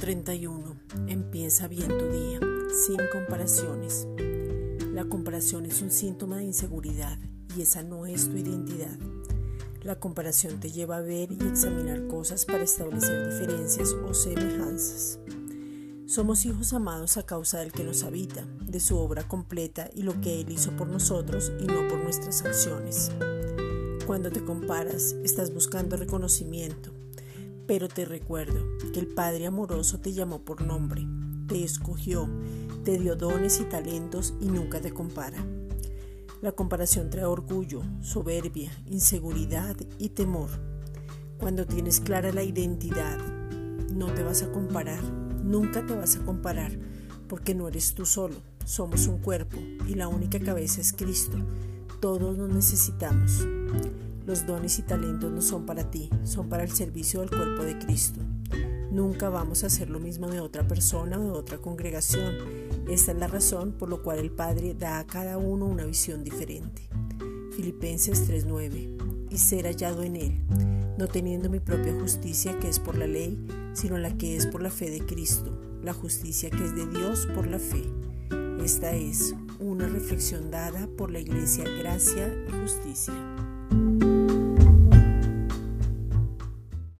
31. Empieza bien tu día, sin comparaciones. La comparación es un síntoma de inseguridad y esa no es tu identidad. La comparación te lleva a ver y examinar cosas para establecer diferencias o semejanzas. Somos hijos amados a causa del que nos habita, de su obra completa y lo que Él hizo por nosotros y no por nuestras acciones. Cuando te comparas, estás buscando reconocimiento, pero te recuerdo que el Padre amoroso te llamó por nombre, te escogió, te dio dones y talentos y nunca te compara. La comparación trae orgullo, soberbia, inseguridad y temor. Cuando tienes clara la identidad, no te vas a comparar, nunca te vas a comparar, porque no eres tú solo, somos un cuerpo y la única cabeza es Cristo. Todos nos necesitamos. Los dones y talentos no son para ti, son para el servicio del cuerpo de Cristo. Nunca vamos a hacer lo mismo de otra persona o de otra congregación. Esta es la razón por la cual el Padre da a cada uno una visión diferente. Filipenses 3:9 y ser hallado en Él, no teniendo mi propia justicia que es por la ley, sino la que es por la fe de Cristo, la justicia que es de Dios por la fe. Esta es una reflexión dada por la Iglesia Gracia y Justicia.